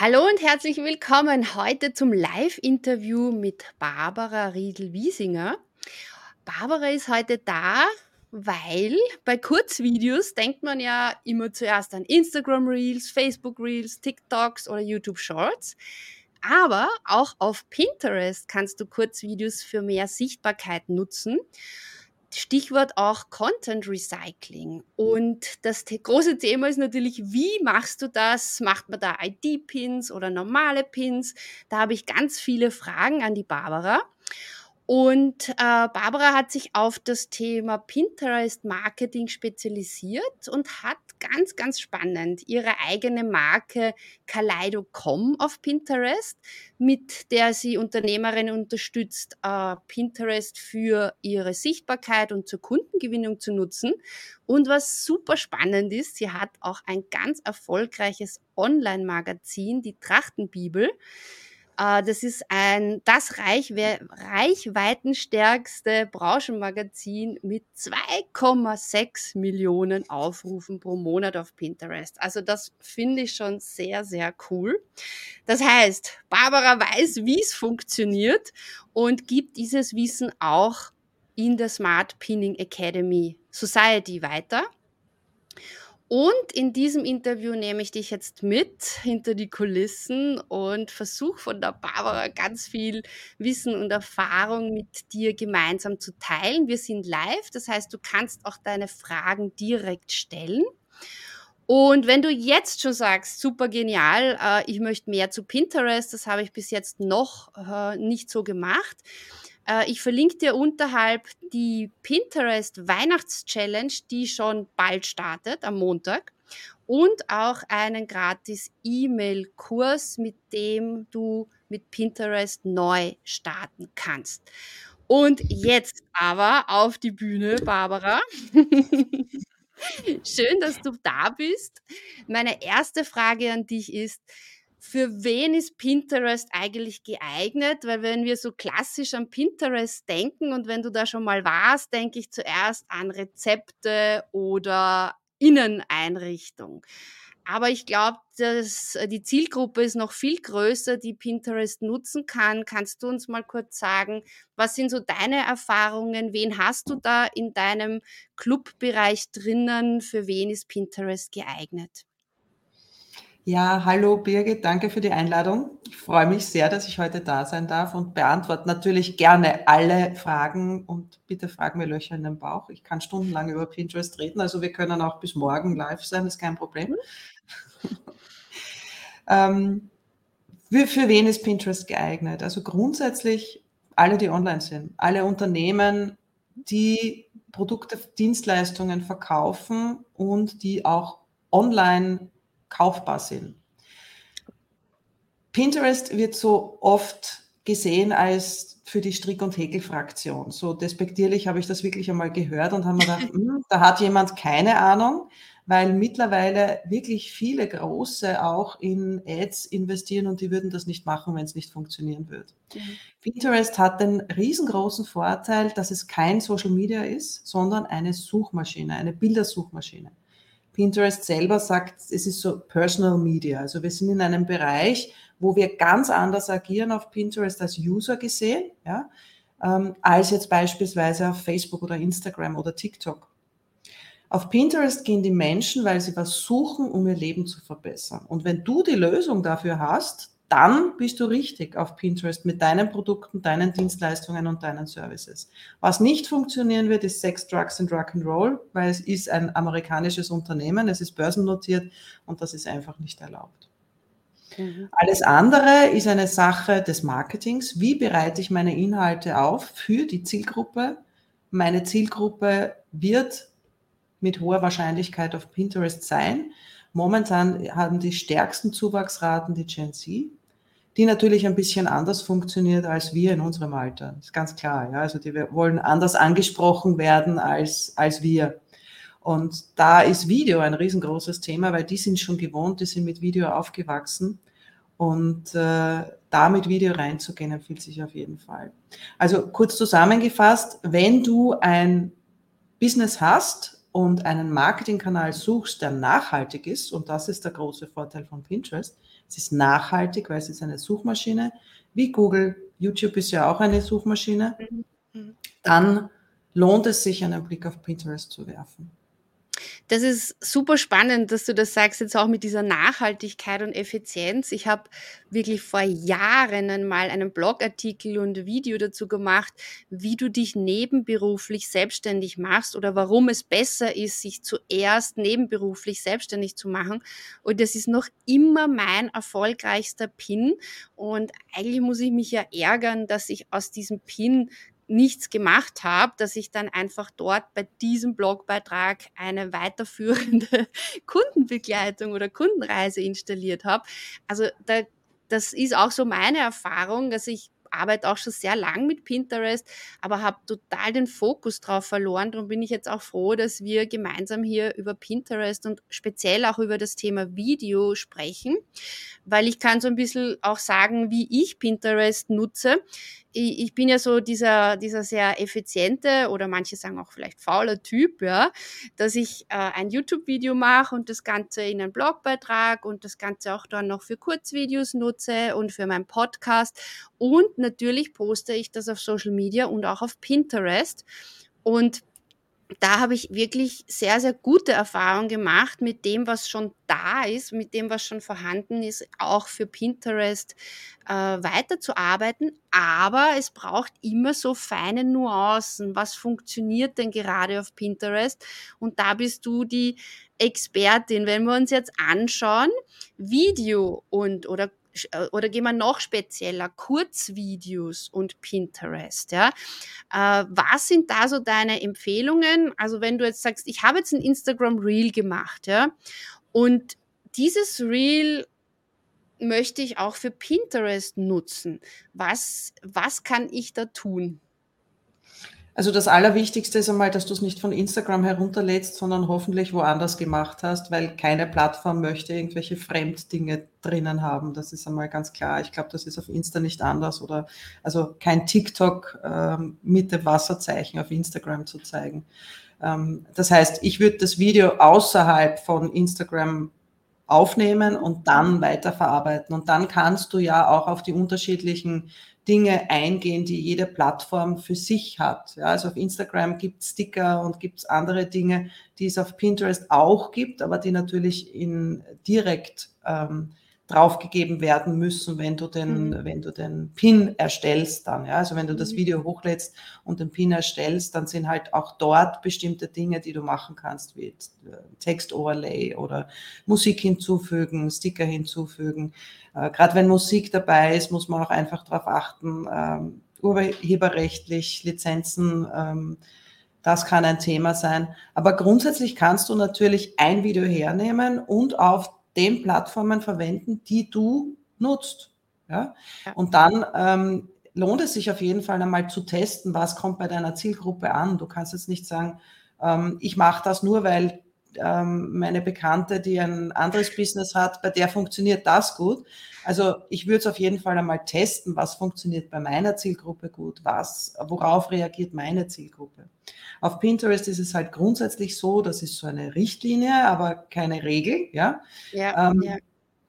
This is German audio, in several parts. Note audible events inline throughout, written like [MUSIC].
Hallo und herzlich willkommen heute zum Live-Interview mit Barbara Riedel-Wiesinger. Barbara ist heute da, weil bei Kurzvideos denkt man ja immer zuerst an Instagram Reels, Facebook Reels, TikToks oder YouTube Shorts. Aber auch auf Pinterest kannst du Kurzvideos für mehr Sichtbarkeit nutzen. Stichwort auch Content Recycling. Und das große Thema ist natürlich, wie machst du das? Macht man da ID-Pins oder normale Pins? Da habe ich ganz viele Fragen an die Barbara. Und äh, Barbara hat sich auf das Thema Pinterest Marketing spezialisiert und hat ganz, ganz spannend ihre eigene Marke Kaleido.com auf Pinterest, mit der sie Unternehmerinnen unterstützt, äh, Pinterest für ihre Sichtbarkeit und zur Kundengewinnung zu nutzen. Und was super spannend ist, sie hat auch ein ganz erfolgreiches Online-Magazin, die Trachtenbibel das ist ein, das Reich, reichweitenstärkste Branchenmagazin mit 2,6 Millionen Aufrufen pro Monat auf Pinterest. Also das finde ich schon sehr, sehr cool. Das heißt, Barbara weiß, wie es funktioniert und gibt dieses Wissen auch in der Smart Pinning Academy Society weiter. Und in diesem Interview nehme ich dich jetzt mit hinter die Kulissen und versuche von der Barbara ganz viel Wissen und Erfahrung mit dir gemeinsam zu teilen. Wir sind live, das heißt, du kannst auch deine Fragen direkt stellen. Und wenn du jetzt schon sagst, super genial, äh, ich möchte mehr zu Pinterest, das habe ich bis jetzt noch äh, nicht so gemacht, ich verlinke dir unterhalb die Pinterest Weihnachts-Challenge, die schon bald startet am Montag. Und auch einen gratis E-Mail-Kurs, mit dem du mit Pinterest neu starten kannst. Und jetzt aber auf die Bühne, Barbara. [LAUGHS] Schön, dass du da bist. Meine erste Frage an dich ist, für wen ist Pinterest eigentlich geeignet? Weil wenn wir so klassisch an Pinterest denken und wenn du da schon mal warst, denke ich zuerst an Rezepte oder Inneneinrichtung. Aber ich glaube, dass äh, die Zielgruppe ist noch viel größer, die Pinterest nutzen kann. Kannst du uns mal kurz sagen, was sind so deine Erfahrungen? Wen hast du da in deinem Clubbereich drinnen? Für wen ist Pinterest geeignet? Ja, hallo Birgit, danke für die Einladung. Ich freue mich sehr, dass ich heute da sein darf und beantworte natürlich gerne alle Fragen und bitte fragen mir Löcher in den Bauch. Ich kann stundenlang über Pinterest reden, also wir können auch bis morgen live sein, ist kein Problem. [LAUGHS] ähm, für, für wen ist Pinterest geeignet? Also grundsätzlich alle, die online sind, alle Unternehmen, die Produkte, Dienstleistungen verkaufen und die auch online kaufbar sind. Pinterest wird so oft gesehen als für die Strick- und Häkelfraktion. So despektierlich habe ich das wirklich einmal gehört und haben mir gedacht, [LAUGHS] hm, da hat jemand keine Ahnung, weil mittlerweile wirklich viele Große auch in Ads investieren und die würden das nicht machen, wenn es nicht funktionieren würde. Mhm. Pinterest hat den riesengroßen Vorteil, dass es kein Social Media ist, sondern eine Suchmaschine, eine Bildersuchmaschine. Pinterest selber sagt, es ist so Personal Media. Also wir sind in einem Bereich, wo wir ganz anders agieren auf Pinterest als User gesehen, ja, ähm, als jetzt beispielsweise auf Facebook oder Instagram oder TikTok. Auf Pinterest gehen die Menschen, weil sie was suchen, um ihr Leben zu verbessern. Und wenn du die Lösung dafür hast, dann bist du richtig auf Pinterest mit deinen Produkten, deinen Dienstleistungen und deinen Services. Was nicht funktionieren wird, ist Sex, Drugs and Rock'n'Roll, weil es ist ein amerikanisches Unternehmen, es ist börsennotiert und das ist einfach nicht erlaubt. Mhm. Alles andere ist eine Sache des Marketings. Wie bereite ich meine Inhalte auf für die Zielgruppe? Meine Zielgruppe wird mit hoher Wahrscheinlichkeit auf Pinterest sein. Momentan haben die stärksten Zuwachsraten die Gen Z die natürlich ein bisschen anders funktioniert als wir in unserem Alter. Das ist ganz klar. Ja? Also die wollen anders angesprochen werden als, als wir. Und da ist Video ein riesengroßes Thema, weil die sind schon gewohnt, die sind mit Video aufgewachsen. Und äh, da mit Video reinzugehen, empfiehlt sich auf jeden Fall. Also kurz zusammengefasst, wenn du ein Business hast und einen Marketingkanal suchst, der nachhaltig ist, und das ist der große Vorteil von Pinterest, es ist nachhaltig, weil es ist eine Suchmaschine, wie Google, YouTube ist ja auch eine Suchmaschine, mhm. Mhm. dann lohnt es sich, einen Blick auf Pinterest zu werfen. Das ist super spannend, dass du das sagst, jetzt auch mit dieser Nachhaltigkeit und Effizienz. Ich habe wirklich vor Jahren einmal einen Blogartikel und Video dazu gemacht, wie du dich nebenberuflich selbstständig machst oder warum es besser ist, sich zuerst nebenberuflich selbstständig zu machen. Und das ist noch immer mein erfolgreichster Pin. Und eigentlich muss ich mich ja ärgern, dass ich aus diesem Pin nichts gemacht habe, dass ich dann einfach dort bei diesem Blogbeitrag eine weiterführende [LAUGHS] Kundenbegleitung oder Kundenreise installiert habe. Also da, das ist auch so meine Erfahrung, dass ich arbeite auch schon sehr lang mit Pinterest, aber habe total den Fokus drauf verloren. Darum bin ich jetzt auch froh, dass wir gemeinsam hier über Pinterest und speziell auch über das Thema Video sprechen, weil ich kann so ein bisschen auch sagen, wie ich Pinterest nutze ich, bin ja so dieser, dieser sehr effiziente oder manche sagen auch vielleicht fauler Typ, ja, dass ich äh, ein YouTube-Video mache und das Ganze in einen Blogbeitrag und das Ganze auch dann noch für Kurzvideos nutze und für meinen Podcast. Und natürlich poste ich das auf Social Media und auch auf Pinterest. Und da habe ich wirklich sehr, sehr gute Erfahrungen gemacht mit dem, was schon da ist, mit dem, was schon vorhanden ist, auch für Pinterest äh, weiterzuarbeiten. Aber es braucht immer so feine Nuancen. Was funktioniert denn gerade auf Pinterest? Und da bist du die Expertin. Wenn wir uns jetzt anschauen, Video und oder oder gehen wir noch spezieller, Kurzvideos und Pinterest, ja. Äh, was sind da so deine Empfehlungen? Also wenn du jetzt sagst, ich habe jetzt ein Instagram Reel gemacht, ja, und dieses Reel möchte ich auch für Pinterest nutzen. Was, was kann ich da tun? Also das Allerwichtigste ist einmal, dass du es nicht von Instagram herunterlädst, sondern hoffentlich woanders gemacht hast, weil keine Plattform möchte irgendwelche Fremddinge drinnen haben. Das ist einmal ganz klar. Ich glaube, das ist auf Insta nicht anders oder also kein TikTok ähm, mit dem Wasserzeichen auf Instagram zu zeigen. Ähm, das heißt, ich würde das Video außerhalb von Instagram aufnehmen und dann weiterverarbeiten. Und dann kannst du ja auch auf die unterschiedlichen Dinge eingehen, die jede Plattform für sich hat. Ja, also auf Instagram gibt es Sticker und gibt es andere Dinge, die es auf Pinterest auch gibt, aber die natürlich in direkt ähm, draufgegeben werden müssen, wenn du den, mhm. wenn du den Pin erstellst dann. Ja? Also wenn du das mhm. Video hochlädst und den Pin erstellst, dann sind halt auch dort bestimmte Dinge, die du machen kannst, wie äh, Textoverlay oder Musik hinzufügen, Sticker hinzufügen. Äh, Gerade wenn Musik dabei ist, muss man auch einfach darauf achten, ähm, urheberrechtlich, Lizenzen, ähm, das kann ein Thema sein. Aber grundsätzlich kannst du natürlich ein Video hernehmen und auf den Plattformen verwenden, die du nutzt. Ja? Und dann ähm, lohnt es sich auf jeden Fall einmal zu testen, was kommt bei deiner Zielgruppe an. Du kannst jetzt nicht sagen, ähm, ich mache das nur, weil ähm, meine Bekannte, die ein anderes Business hat, bei der funktioniert das gut. Also ich würde es auf jeden Fall einmal testen, was funktioniert bei meiner Zielgruppe gut, was, worauf reagiert meine Zielgruppe. Auf Pinterest ist es halt grundsätzlich so, das ist so eine Richtlinie, aber keine Regel, ja. ja, ähm, ja.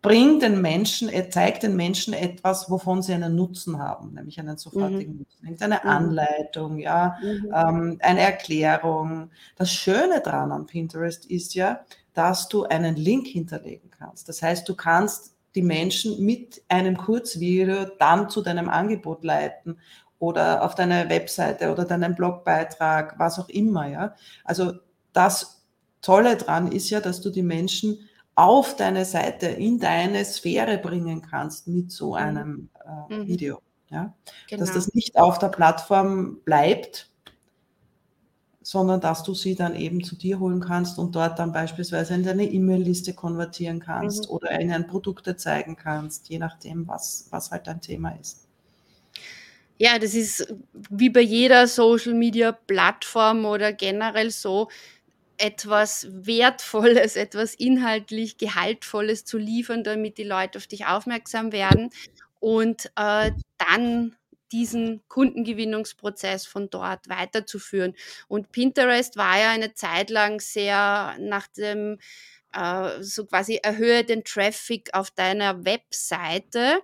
Bring den Menschen, zeigt den Menschen etwas, wovon sie einen Nutzen haben, nämlich einen sofortigen mhm. Nutzen. Eine mhm. Anleitung, ja, mhm. ähm, eine Erklärung. Das Schöne daran an Pinterest ist ja, dass du einen Link hinterlegen kannst. Das heißt, du kannst die Menschen mit einem Kurzvideo dann zu deinem Angebot leiten oder auf deine Webseite oder deinen Blogbeitrag, was auch immer, ja. Also das Tolle dran ist ja, dass du die Menschen auf deine Seite, in deine Sphäre bringen kannst mit so mhm. einem äh, mhm. Video. Ja? Genau. Dass das nicht auf der Plattform bleibt, sondern dass du sie dann eben zu dir holen kannst und dort dann beispielsweise in deine E-Mail-Liste konvertieren kannst mhm. oder in ein Produkte zeigen kannst, je nachdem, was, was halt dein Thema ist. Ja, das ist wie bei jeder Social-Media-Plattform oder generell so, etwas Wertvolles, etwas inhaltlich Gehaltvolles zu liefern, damit die Leute auf dich aufmerksam werden. Und äh, dann diesen Kundengewinnungsprozess von dort weiterzuführen. Und Pinterest war ja eine Zeit lang sehr nach dem äh, so quasi erhöhe den Traffic auf deiner Webseite.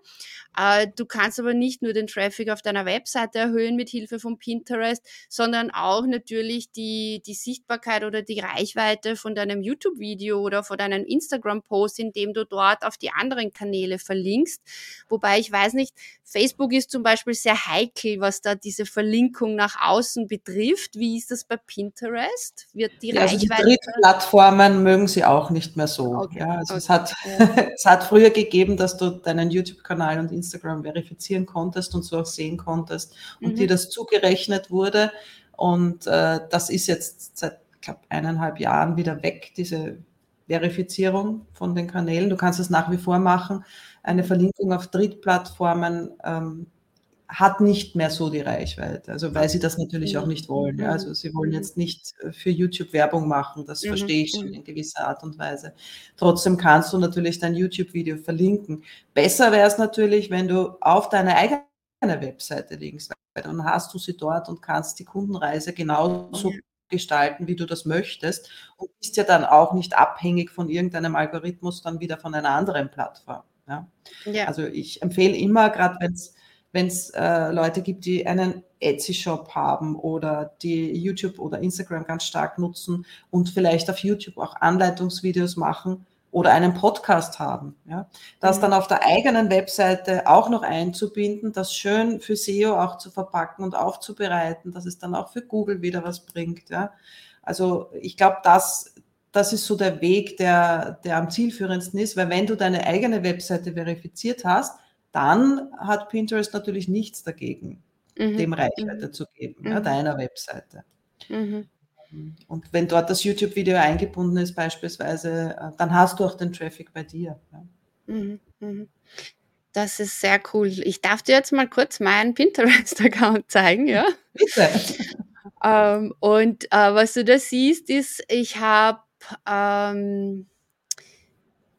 Äh, du kannst aber nicht nur den Traffic auf deiner Webseite erhöhen mit Hilfe von Pinterest, sondern auch natürlich die, die Sichtbarkeit oder die Reichweite von deinem YouTube-Video oder von deinem Instagram-Post, indem du dort auf die anderen Kanäle verlinkst. Wobei ich weiß nicht, Facebook ist zum Beispiel sehr heikel, was da diese Verlinkung nach außen betrifft. Wie ist das bei Pinterest? Wird die ja, Reichweite... Also die Plattformen mögen sie auch nicht mehr so. Okay, ja, also okay. es, hat, [LAUGHS] es hat früher gegeben, dass du deinen YouTube-Kanal und Instagram verifizieren konntest und so auch sehen konntest und mhm. dir das zugerechnet wurde. Und äh, das ist jetzt seit, glaube eineinhalb Jahren wieder weg, diese Verifizierung von den Kanälen. Du kannst es nach wie vor machen. Eine Verlinkung auf Drittplattformen ähm, hat nicht mehr so die Reichweite. Also weil sie das natürlich auch nicht wollen. Ja. Also sie wollen jetzt nicht äh, für YouTube Werbung machen, das mhm. verstehe ich schon in gewisser Art und Weise. Trotzdem kannst du natürlich dein YouTube-Video verlinken. Besser wäre es natürlich, wenn du auf deine eigene Webseite liegst, weil dann hast du sie dort und kannst die Kundenreise genauso gestalten, wie du das möchtest und bist ja dann auch nicht abhängig von irgendeinem Algorithmus, dann wieder von einer anderen Plattform. Ja. ja. Also ich empfehle immer, gerade wenn es wenn es äh, Leute gibt, die einen Etsy-Shop haben oder die YouTube oder Instagram ganz stark nutzen und vielleicht auf YouTube auch Anleitungsvideos machen oder einen Podcast haben. Ja? Das mhm. dann auf der eigenen Webseite auch noch einzubinden, das schön für SEO auch zu verpacken und aufzubereiten, dass es dann auch für Google wieder was bringt. Ja? Also ich glaube, das, das ist so der Weg, der, der am zielführendsten ist, weil wenn du deine eigene Webseite verifiziert hast, dann hat Pinterest natürlich nichts dagegen, mhm. dem Reichweite mhm. zu geben, ja, mhm. deiner Webseite. Mhm. Und wenn dort das YouTube-Video eingebunden ist beispielsweise, äh, dann hast du auch den Traffic bei dir. Ja. Mhm. Das ist sehr cool. Ich darf dir jetzt mal kurz meinen Pinterest-Account [LAUGHS] zeigen, ja? Bitte. [LAUGHS] ähm, und äh, was du da siehst, ist, ich habe ähm,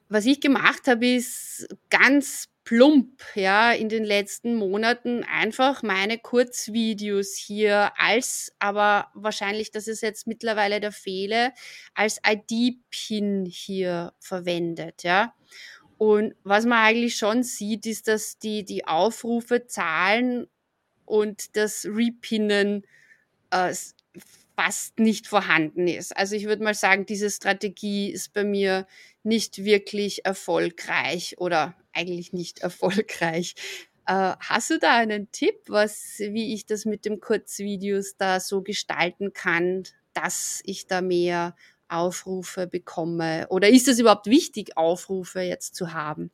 was ich gemacht habe, ist ganz plump, ja, in den letzten Monaten einfach meine Kurzvideos hier als, aber wahrscheinlich, das ist jetzt mittlerweile der Fehler, als ID-Pin hier verwendet, ja. Und was man eigentlich schon sieht, ist, dass die, die Aufrufe zahlen und das Repinnen äh, fast nicht vorhanden ist. Also ich würde mal sagen, diese Strategie ist bei mir nicht wirklich erfolgreich oder eigentlich nicht [LAUGHS] erfolgreich. Äh, hast du da einen Tipp, was, wie ich das mit dem Kurzvideos da so gestalten kann, dass ich da mehr Aufrufe bekomme? Oder ist es überhaupt wichtig, Aufrufe jetzt zu haben?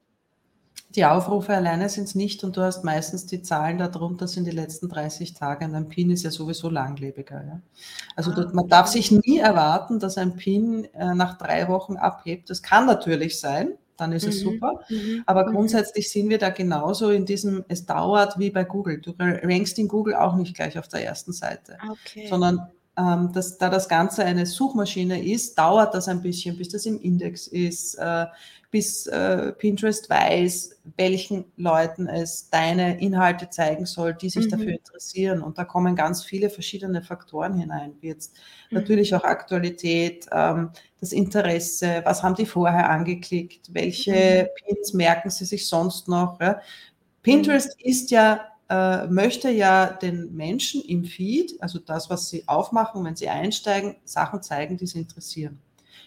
Die Aufrufe alleine sind es nicht und du hast meistens die Zahlen darunter sind die letzten 30 Tage und ein PIN ist ja sowieso langlebiger. Ja? Also ah, man darf sich nie erwarten, dass ein PIN äh, nach drei Wochen abhebt. Das kann natürlich sein, dann ist mhm. es super. Mhm. Aber grundsätzlich sind wir da genauso in diesem, es dauert wie bei Google. Du rankst in Google auch nicht gleich auf der ersten Seite, okay. sondern ähm, dass, da das Ganze eine Suchmaschine ist, dauert das ein bisschen, bis das im Index ist, äh, bis äh, Pinterest weiß, welchen Leuten es deine Inhalte zeigen soll, die sich mhm. dafür interessieren. Und da kommen ganz viele verschiedene Faktoren hinein, wie jetzt mhm. natürlich auch Aktualität, ähm, das Interesse, was haben die vorher angeklickt, welche mhm. Pins merken sie sich sonst noch. Ja? Pinterest mhm. ist ja äh, möchte ja den Menschen im Feed, also das, was sie aufmachen, wenn sie einsteigen, Sachen zeigen, die sie interessieren,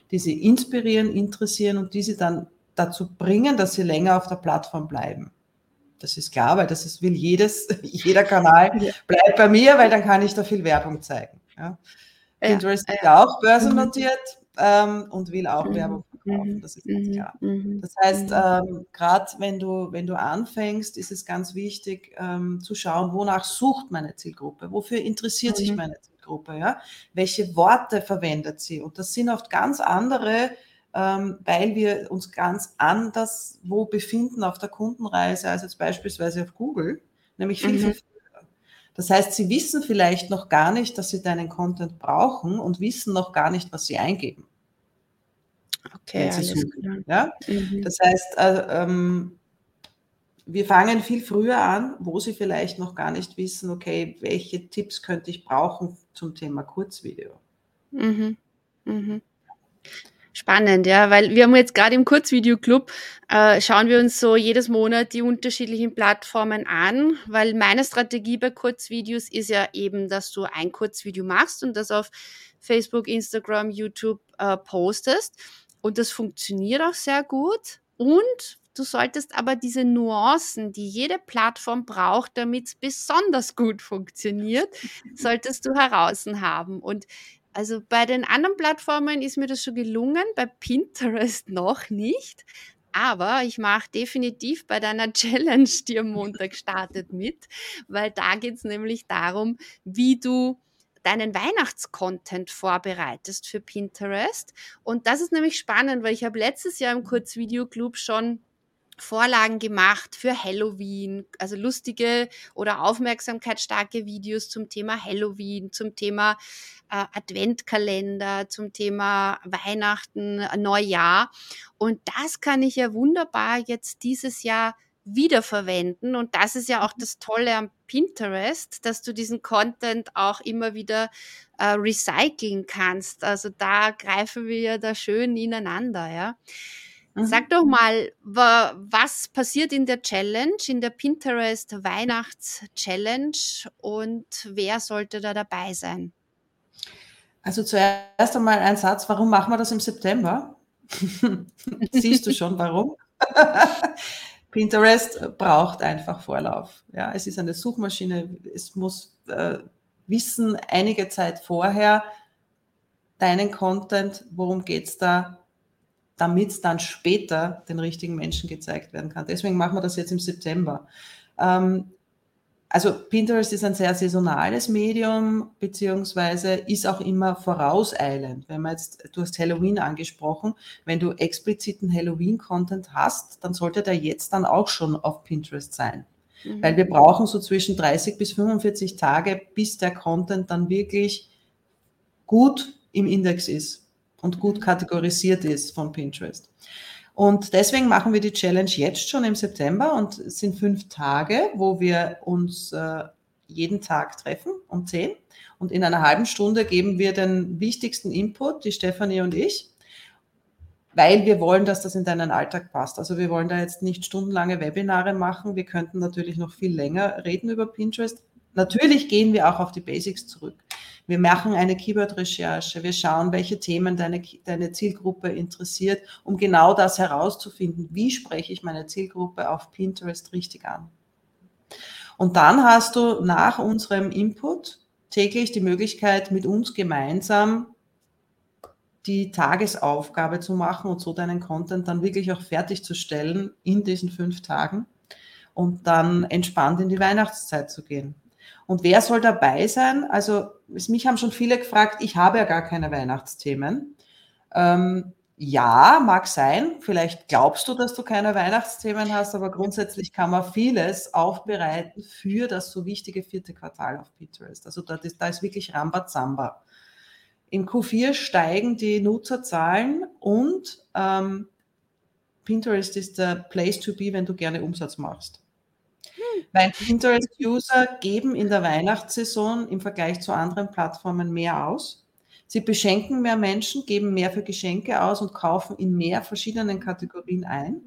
die sie inspirieren, interessieren und die sie dann dazu bringen, dass sie länger auf der Plattform bleiben. Das ist klar, weil das ist, will jedes, [LAUGHS] jeder Kanal, bleibt bei mir, weil dann kann ich da viel Werbung zeigen. Ja. Pinterest ja, ist ja auch börsennotiert ähm, und will auch mhm. Werbung verkaufen, das ist ganz mhm. klar. Mhm. Das heißt, ähm, gerade wenn du, wenn du anfängst, ist es ganz wichtig ähm, zu schauen, wonach sucht meine Zielgruppe, wofür interessiert sich meine Zielgruppe, ja? welche Worte verwendet sie. Und das sind oft ganz andere ähm, weil wir uns ganz anders wo befinden auf der Kundenreise als jetzt beispielsweise auf Google, nämlich viel, mhm. viel früher. Das heißt, sie wissen vielleicht noch gar nicht, dass sie deinen Content brauchen und wissen noch gar nicht, was sie eingeben. Okay, alles klar. Ja? Mhm. Das heißt, äh, ähm, wir fangen viel früher an, wo sie vielleicht noch gar nicht wissen, okay, welche Tipps könnte ich brauchen zum Thema Kurzvideo. Mhm. Mhm. Spannend, ja, weil wir haben jetzt gerade im Kurzvideoclub, äh, schauen wir uns so jedes Monat die unterschiedlichen Plattformen an, weil meine Strategie bei Kurzvideos ist ja eben, dass du ein Kurzvideo machst und das auf Facebook, Instagram, YouTube äh, postest. Und das funktioniert auch sehr gut. Und du solltest aber diese Nuancen, die jede Plattform braucht, damit es besonders gut funktioniert, [LAUGHS] solltest du heraus haben. Und also bei den anderen Plattformen ist mir das schon gelungen, bei Pinterest [LAUGHS] noch nicht. Aber ich mache definitiv bei deiner [LAUGHS] Challenge, die am Montag startet, mit, weil da geht es nämlich darum, wie du deinen Weihnachtscontent vorbereitest für Pinterest. Und das ist nämlich spannend, weil ich habe letztes Jahr im Kurzvideoclub schon Vorlagen gemacht für Halloween, also lustige oder aufmerksamkeitsstarke Videos zum Thema Halloween, zum Thema äh, Adventkalender, zum Thema Weihnachten, Neujahr. Und das kann ich ja wunderbar jetzt dieses Jahr wiederverwenden. Und das ist ja auch das Tolle am Pinterest, dass du diesen Content auch immer wieder äh, recyceln kannst. Also da greifen wir ja da schön ineinander, ja. Sag mhm. doch mal, was passiert in der Challenge, in der Pinterest Weihnachts-Challenge und wer sollte da dabei sein? Also zuerst einmal ein Satz, warum machen wir das im September? [LAUGHS] Siehst du schon, warum? [LAUGHS] Pinterest braucht einfach Vorlauf. Ja, es ist eine Suchmaschine, es muss äh, wissen, einige Zeit vorher, deinen Content, worum geht es da, damit es dann später den richtigen Menschen gezeigt werden kann. Deswegen machen wir das jetzt im September. Ähm, also Pinterest ist ein sehr saisonales Medium, beziehungsweise ist auch immer vorauseilend. Wenn man jetzt, du hast Halloween angesprochen, wenn du expliziten Halloween-Content hast, dann sollte der jetzt dann auch schon auf Pinterest sein. Mhm. Weil wir brauchen so zwischen 30 bis 45 Tage, bis der Content dann wirklich gut im Index ist und gut kategorisiert ist von Pinterest. Und deswegen machen wir die Challenge jetzt schon im September und es sind fünf Tage, wo wir uns äh, jeden Tag treffen um zehn. Und in einer halben Stunde geben wir den wichtigsten Input, die Stefanie und ich, weil wir wollen, dass das in deinen Alltag passt. Also wir wollen da jetzt nicht stundenlange Webinare machen. Wir könnten natürlich noch viel länger reden über Pinterest. Natürlich gehen wir auch auf die Basics zurück. Wir machen eine Keyword-Recherche. Wir schauen, welche Themen deine, deine Zielgruppe interessiert, um genau das herauszufinden. Wie spreche ich meine Zielgruppe auf Pinterest richtig an? Und dann hast du nach unserem Input täglich die Möglichkeit, mit uns gemeinsam die Tagesaufgabe zu machen und so deinen Content dann wirklich auch fertigzustellen in diesen fünf Tagen und dann entspannt in die Weihnachtszeit zu gehen. Und wer soll dabei sein? Also mich haben schon viele gefragt, ich habe ja gar keine Weihnachtsthemen. Ähm, ja, mag sein. Vielleicht glaubst du, dass du keine Weihnachtsthemen hast, aber grundsätzlich kann man vieles aufbereiten für das so wichtige vierte Quartal auf Pinterest. Also da ist, da ist wirklich Rambazamba. Im Q4 steigen die Nutzerzahlen und ähm, Pinterest ist der Place to be, wenn du gerne Umsatz machst. Weil Pinterest-User geben in der Weihnachtssaison im Vergleich zu anderen Plattformen mehr aus. Sie beschenken mehr Menschen, geben mehr für Geschenke aus und kaufen in mehr verschiedenen Kategorien ein.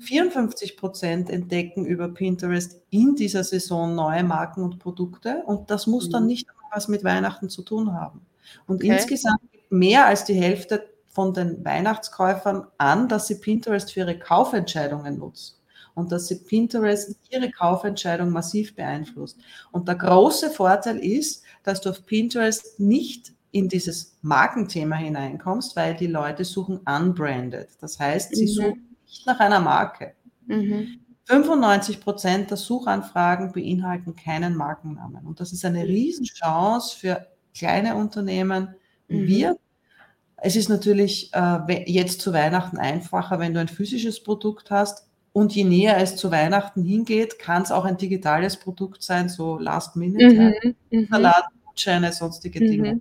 54 Prozent entdecken über Pinterest in dieser Saison neue Marken und Produkte und das muss dann mhm. nicht was mit Weihnachten zu tun haben. Und okay. insgesamt mehr als die Hälfte von den Weihnachtskäufern an, dass sie Pinterest für ihre Kaufentscheidungen nutzen und dass sie Pinterest ihre Kaufentscheidung massiv beeinflusst. Und der große Vorteil ist, dass du auf Pinterest nicht in dieses Markenthema hineinkommst, weil die Leute suchen unbranded. Das heißt, sie mhm. suchen nicht nach einer Marke. Mhm. 95 Prozent der Suchanfragen beinhalten keinen Markennamen. Und das ist eine Riesenchance für kleine Unternehmen wie mhm. wir. Es ist natürlich äh, jetzt zu Weihnachten einfacher, wenn du ein physisches Produkt hast, und je näher es zu Weihnachten hingeht, kann es auch ein digitales Produkt sein, so Last Minute, mhm, ja. Mhm. Sonstige mhm. Dinge.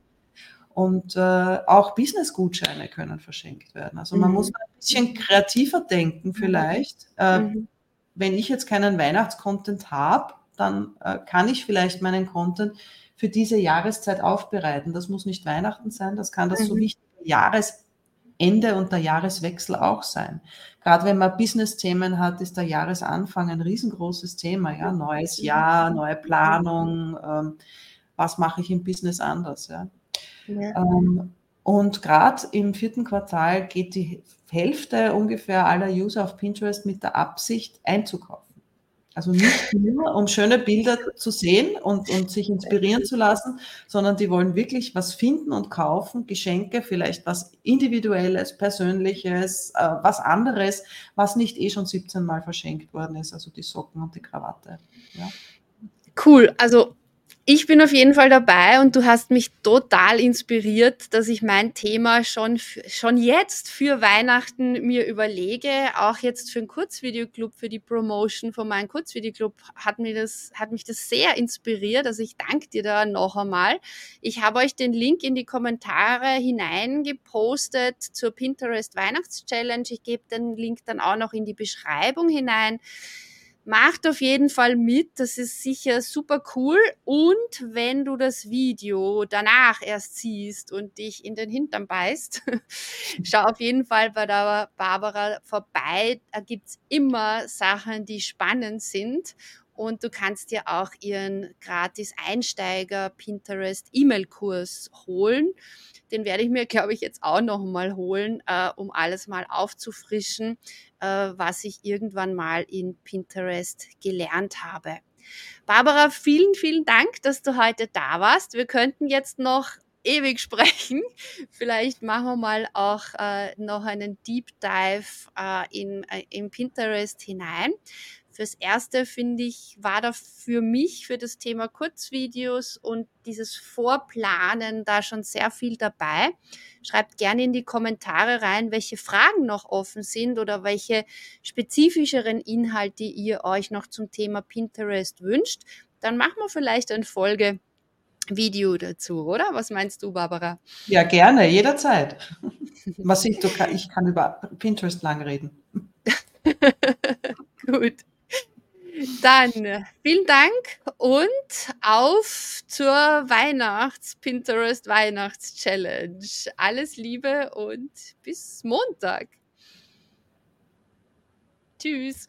Und äh, auch Business-Gutscheine können verschenkt werden. Also man mhm. muss ein bisschen kreativer denken vielleicht. Äh, mhm. wenn ich jetzt keinen Weihnachtscontent habe, dann äh, kann ich vielleicht meinen Content für diese Jahreszeit aufbereiten. Das muss nicht Weihnachten sein, das kann das mhm. so wichtige Jahresende und der Jahreswechsel auch sein. Gerade wenn man Business-Themen hat, ist der Jahresanfang ein riesengroßes Thema. Ja? Neues Jahr, neue Planung, ähm, was mache ich im Business anders. Ja? ja. Ähm, und gerade im vierten Quartal geht die Hälfte ungefähr aller User auf Pinterest mit der Absicht einzukaufen. Also nicht nur, um schöne Bilder zu sehen und, und sich inspirieren zu lassen, sondern die wollen wirklich was finden und kaufen, Geschenke, vielleicht was Individuelles, Persönliches, äh, was anderes, was nicht eh schon 17 Mal verschenkt worden ist, also die Socken und die Krawatte. Ja. Cool, also ich bin auf jeden Fall dabei und du hast mich total inspiriert, dass ich mein Thema schon, schon jetzt für Weihnachten mir überlege. Auch jetzt für einen Kurzvideoclub, für die Promotion von meinem Kurzvideoclub hat, mir das, hat mich das sehr inspiriert. Also ich danke dir da noch einmal. Ich habe euch den Link in die Kommentare hineingepostet zur Pinterest Weihnachtschallenge. Ich gebe den Link dann auch noch in die Beschreibung hinein. Macht auf jeden Fall mit, das ist sicher super cool. Und wenn du das Video danach erst siehst und dich in den Hintern beißt, [LAUGHS] schau auf jeden Fall bei der Barbara vorbei. Da gibt's immer Sachen, die spannend sind. Und du kannst dir auch ihren gratis Einsteiger Pinterest E-Mail-Kurs holen. Den werde ich mir, glaube ich, jetzt auch noch mal holen, äh, um alles mal aufzufrischen, äh, was ich irgendwann mal in Pinterest gelernt habe. Barbara, vielen, vielen Dank, dass du heute da warst. Wir könnten jetzt noch ewig [LAUGHS] sprechen. Vielleicht machen wir mal auch äh, noch einen Deep Dive äh, in, äh, in Pinterest hinein. Fürs Erste finde ich, war da für mich für das Thema Kurzvideos und dieses Vorplanen da schon sehr viel dabei. Schreibt gerne in die Kommentare rein, welche Fragen noch offen sind oder welche spezifischeren Inhalte ihr euch noch zum Thema Pinterest wünscht. Dann machen wir vielleicht eine Folge Video dazu, oder? Was meinst du, Barbara? Ja, gerne, jederzeit. Was ich, ich kann über Pinterest lang reden. [LAUGHS] Gut. Dann vielen Dank und auf zur Weihnachts-Pinterest Weihnachts-Challenge. Alles Liebe und bis Montag. Tschüss.